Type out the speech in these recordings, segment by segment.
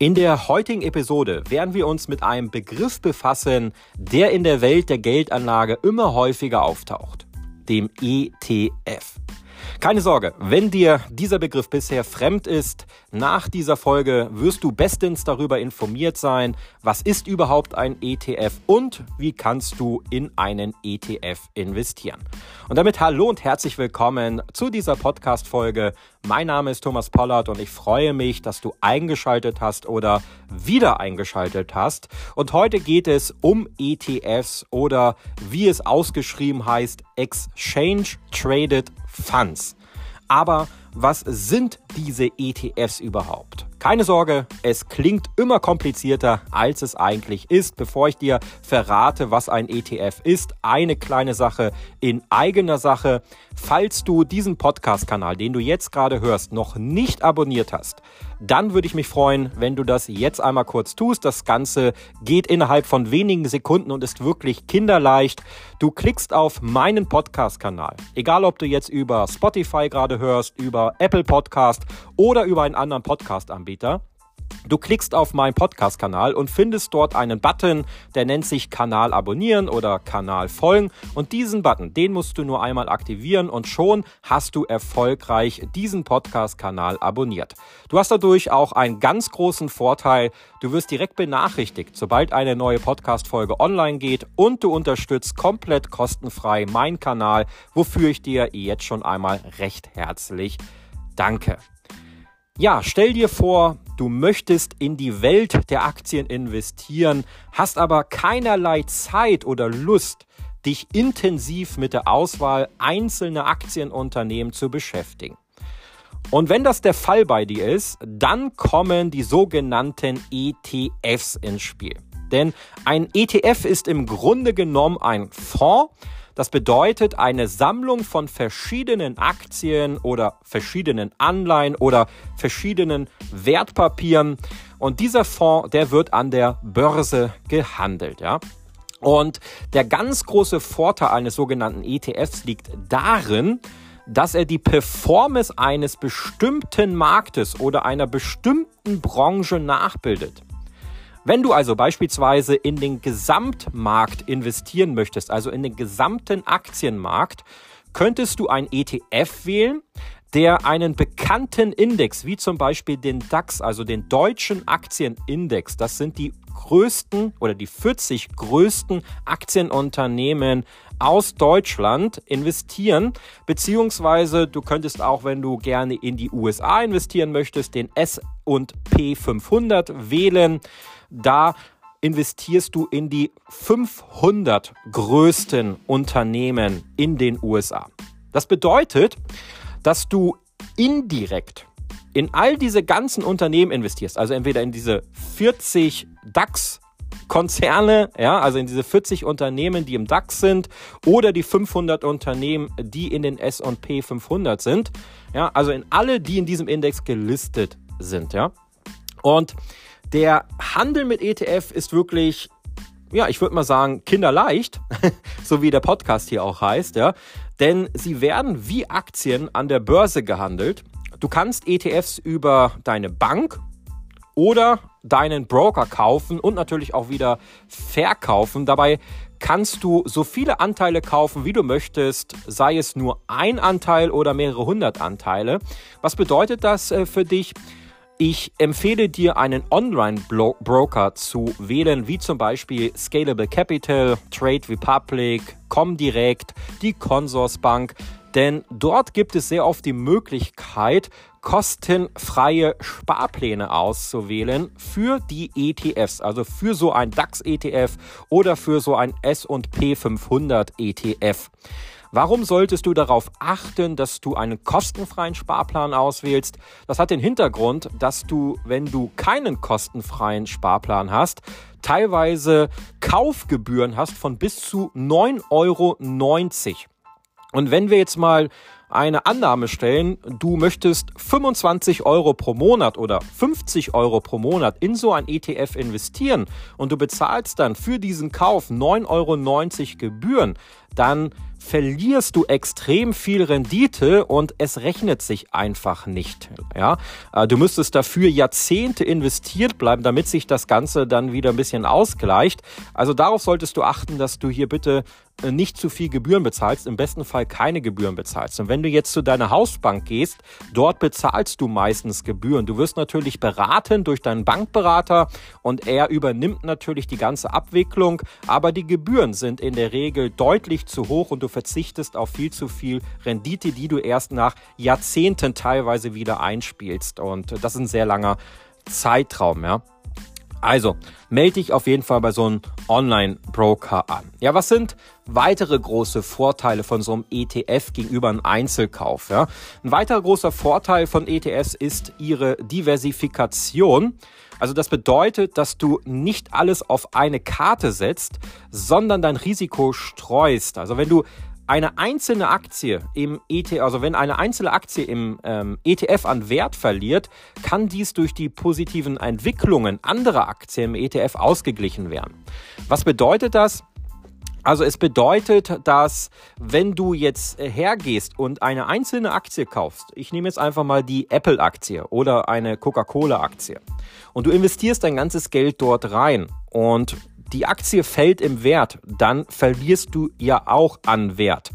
In der heutigen Episode werden wir uns mit einem Begriff befassen, der in der Welt der Geldanlage immer häufiger auftaucht, dem ETF. Keine Sorge, wenn dir dieser Begriff bisher fremd ist, nach dieser Folge wirst du bestens darüber informiert sein, was ist überhaupt ein ETF und wie kannst du in einen ETF investieren. Und damit hallo und herzlich willkommen zu dieser Podcast-Folge. Mein Name ist Thomas Pollard und ich freue mich, dass du eingeschaltet hast oder wieder eingeschaltet hast. Und heute geht es um ETFs oder wie es ausgeschrieben heißt, Exchange Traded Funds. Aber was sind diese ETFs überhaupt? Keine Sorge, es klingt immer komplizierter, als es eigentlich ist. Bevor ich dir verrate, was ein ETF ist, eine kleine Sache in eigener Sache. Falls du diesen Podcast-Kanal, den du jetzt gerade hörst, noch nicht abonniert hast, dann würde ich mich freuen, wenn du das jetzt einmal kurz tust. Das Ganze geht innerhalb von wenigen Sekunden und ist wirklich kinderleicht. Du klickst auf meinen Podcast-Kanal. Egal, ob du jetzt über Spotify gerade hörst, über Apple Podcast oder über einen anderen Podcast-Anbieter. Du klickst auf meinen Podcast-Kanal und findest dort einen Button, der nennt sich Kanal abonnieren oder Kanal folgen. Und diesen Button, den musst du nur einmal aktivieren und schon hast du erfolgreich diesen Podcast-Kanal abonniert. Du hast dadurch auch einen ganz großen Vorteil. Du wirst direkt benachrichtigt, sobald eine neue Podcast-Folge online geht und du unterstützt komplett kostenfrei meinen Kanal, wofür ich dir jetzt schon einmal recht herzlich danke. Ja, stell dir vor, du möchtest in die Welt der Aktien investieren, hast aber keinerlei Zeit oder Lust, dich intensiv mit der Auswahl einzelner Aktienunternehmen zu beschäftigen. Und wenn das der Fall bei dir ist, dann kommen die sogenannten ETFs ins Spiel. Denn ein ETF ist im Grunde genommen ein Fonds, das bedeutet eine Sammlung von verschiedenen Aktien oder verschiedenen Anleihen oder verschiedenen Wertpapieren. Und dieser Fonds, der wird an der Börse gehandelt, ja. Und der ganz große Vorteil eines sogenannten ETFs liegt darin, dass er die Performance eines bestimmten Marktes oder einer bestimmten Branche nachbildet. Wenn du also beispielsweise in den Gesamtmarkt investieren möchtest, also in den gesamten Aktienmarkt, könntest du ein ETF wählen, der einen bekannten Index, wie zum Beispiel den DAX, also den deutschen Aktienindex, das sind die größten oder die 40 größten Aktienunternehmen aus Deutschland investieren, beziehungsweise du könntest auch, wenn du gerne in die USA investieren möchtest, den S&P 500 wählen. Da investierst du in die 500 größten Unternehmen in den USA. Das bedeutet, dass du indirekt in all diese ganzen Unternehmen investierst, also entweder in diese 40 DAX Konzerne, ja, also in diese 40 Unternehmen, die im DAX sind, oder die 500 Unternehmen, die in den S&P 500 sind, ja, also in alle, die in diesem Index gelistet sind, ja. Und der Handel mit ETF ist wirklich, ja, ich würde mal sagen, kinderleicht, so wie der Podcast hier auch heißt, ja. Denn sie werden wie Aktien an der Börse gehandelt. Du kannst ETFs über deine Bank oder deinen Broker kaufen und natürlich auch wieder verkaufen. Dabei kannst du so viele Anteile kaufen, wie du möchtest, sei es nur ein Anteil oder mehrere hundert Anteile. Was bedeutet das äh, für dich? Ich empfehle dir, einen Online-Broker zu wählen, wie zum Beispiel Scalable Capital, Trade Republic, Comdirect, die Consorsbank, denn dort gibt es sehr oft die Möglichkeit, kostenfreie Sparpläne auszuwählen für die ETFs, also für so ein DAX-ETF oder für so ein S&P 500 ETF. Warum solltest du darauf achten, dass du einen kostenfreien Sparplan auswählst? Das hat den Hintergrund, dass du, wenn du keinen kostenfreien Sparplan hast, teilweise Kaufgebühren hast von bis zu 9,90 Euro. Und wenn wir jetzt mal eine Annahme stellen, du möchtest 25 Euro pro Monat oder 50 Euro pro Monat in so ein ETF investieren und du bezahlst dann für diesen Kauf 9,90 Euro Gebühren, dann verlierst du extrem viel Rendite und es rechnet sich einfach nicht. Ja, äh, du müsstest dafür Jahrzehnte investiert bleiben, damit sich das Ganze dann wieder ein bisschen ausgleicht. Also darauf solltest du achten, dass du hier bitte nicht zu viel Gebühren bezahlst, im besten Fall keine Gebühren bezahlst. Und wenn du jetzt zu deiner Hausbank gehst, dort bezahlst du meistens Gebühren. Du wirst natürlich beraten durch deinen Bankberater und er übernimmt natürlich die ganze Abwicklung, aber die Gebühren sind in der Regel deutlich zu hoch und du verzichtest auf viel zu viel Rendite, die du erst nach Jahrzehnten teilweise wieder einspielst. Und das ist ein sehr langer Zeitraum, ja. Also, melde dich auf jeden Fall bei so einem Online-Broker an. Ja, was sind weitere große Vorteile von so einem ETF gegenüber einem Einzelkauf? Ja? Ein weiterer großer Vorteil von ETFs ist ihre Diversifikation. Also das bedeutet, dass du nicht alles auf eine Karte setzt, sondern dein Risiko streust. Also wenn du eine einzelne Aktie im ETF, also wenn eine einzelne Aktie im ähm, ETF an Wert verliert, kann dies durch die positiven Entwicklungen anderer Aktien im ETF ausgeglichen werden. Was bedeutet das? Also es bedeutet, dass wenn du jetzt hergehst und eine einzelne Aktie kaufst, ich nehme jetzt einfach mal die Apple-Aktie oder eine Coca-Cola-Aktie und du investierst dein ganzes Geld dort rein und die Aktie fällt im Wert, dann verlierst du ja auch an Wert.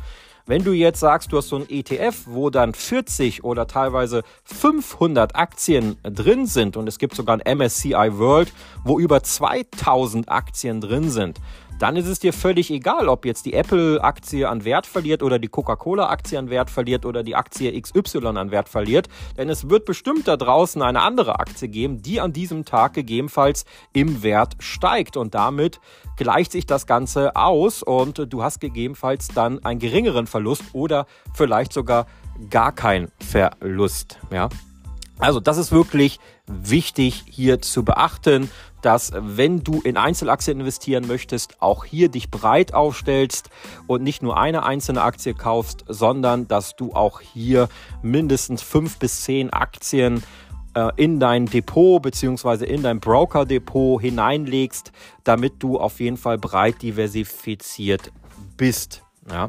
Wenn du jetzt sagst, du hast so ein ETF, wo dann 40 oder teilweise 500 Aktien drin sind und es gibt sogar ein MSCI World, wo über 2000 Aktien drin sind, dann ist es dir völlig egal, ob jetzt die Apple-Aktie an Wert verliert oder die Coca-Cola-Aktie an Wert verliert oder die Aktie XY an Wert verliert. Denn es wird bestimmt da draußen eine andere Aktie geben, die an diesem Tag gegebenenfalls im Wert steigt. Und damit gleicht sich das Ganze aus und du hast gegebenenfalls dann einen geringeren Verlust oder vielleicht sogar gar keinen Verlust. Ja. Also das ist wirklich wichtig hier zu beachten, dass wenn du in Einzelaktien investieren möchtest, auch hier dich breit aufstellst und nicht nur eine einzelne Aktie kaufst, sondern dass du auch hier mindestens fünf bis zehn Aktien äh, in dein Depot beziehungsweise in dein Broker-Depot hineinlegst, damit du auf jeden Fall breit diversifiziert bist. Ja.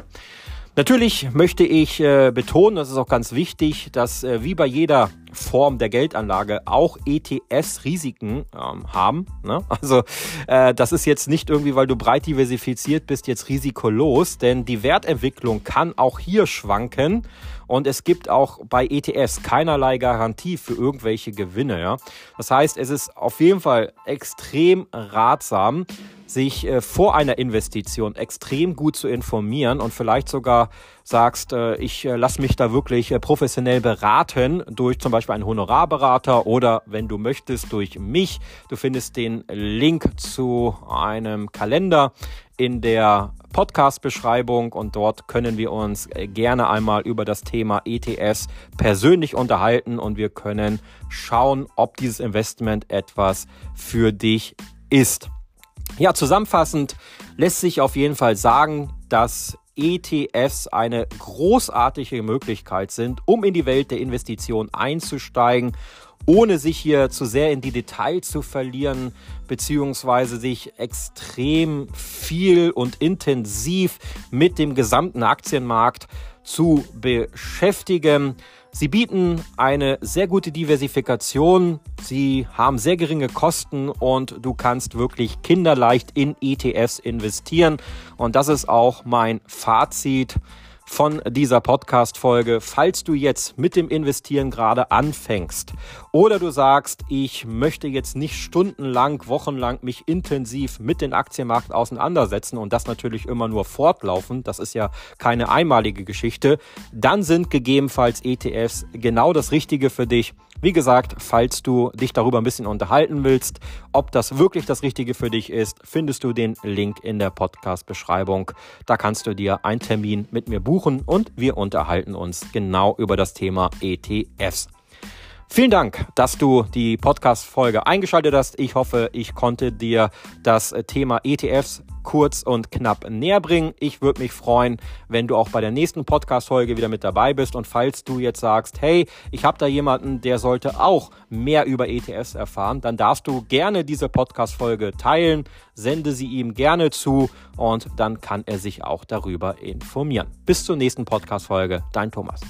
Natürlich möchte ich äh, betonen, das ist auch ganz wichtig, dass äh, wie bei jeder Form der Geldanlage auch ETFs Risiken ähm, haben. Ne? Also äh, das ist jetzt nicht irgendwie, weil du breit diversifiziert bist, jetzt risikolos, denn die Wertentwicklung kann auch hier schwanken und es gibt auch bei ETFs keinerlei Garantie für irgendwelche Gewinne. Ja? Das heißt, es ist auf jeden Fall extrem ratsam, sich äh, vor einer Investition extrem gut zu informieren und vielleicht sogar sagst, äh, ich äh, lasse mich da wirklich äh, professionell beraten durch zum Beispiel einen Honorarberater oder wenn du möchtest durch mich. Du findest den Link zu einem Kalender in der Podcast-Beschreibung und dort können wir uns äh, gerne einmal über das Thema ETS persönlich unterhalten und wir können schauen, ob dieses Investment etwas für dich ist. Ja, zusammenfassend lässt sich auf jeden Fall sagen, dass ETFs eine großartige Möglichkeit sind, um in die Welt der Investition einzusteigen, ohne sich hier zu sehr in die Details zu verlieren, beziehungsweise sich extrem viel und intensiv mit dem gesamten Aktienmarkt zu beschäftigen. Sie bieten eine sehr gute Diversifikation, sie haben sehr geringe Kosten und du kannst wirklich kinderleicht in ETFs investieren. Und das ist auch mein Fazit von dieser Podcast-Folge. Falls du jetzt mit dem Investieren gerade anfängst oder du sagst, ich möchte jetzt nicht stundenlang, wochenlang mich intensiv mit dem Aktienmarkt auseinandersetzen und das natürlich immer nur fortlaufend, das ist ja keine einmalige Geschichte, dann sind gegebenenfalls ETFs genau das Richtige für dich. Wie gesagt, falls du dich darüber ein bisschen unterhalten willst, ob das wirklich das Richtige für dich ist, findest du den Link in der Podcast-Beschreibung. Da kannst du dir einen Termin mit mir buchen und wir unterhalten uns genau über das Thema ETFs. Vielen Dank, dass du die Podcast-Folge eingeschaltet hast. Ich hoffe, ich konnte dir das Thema ETFs kurz und knapp näher bringen. Ich würde mich freuen, wenn du auch bei der nächsten Podcast-Folge wieder mit dabei bist. Und falls du jetzt sagst, hey, ich habe da jemanden, der sollte auch mehr über ETFs erfahren, dann darfst du gerne diese Podcast-Folge teilen, sende sie ihm gerne zu und dann kann er sich auch darüber informieren. Bis zur nächsten Podcast-Folge. Dein Thomas.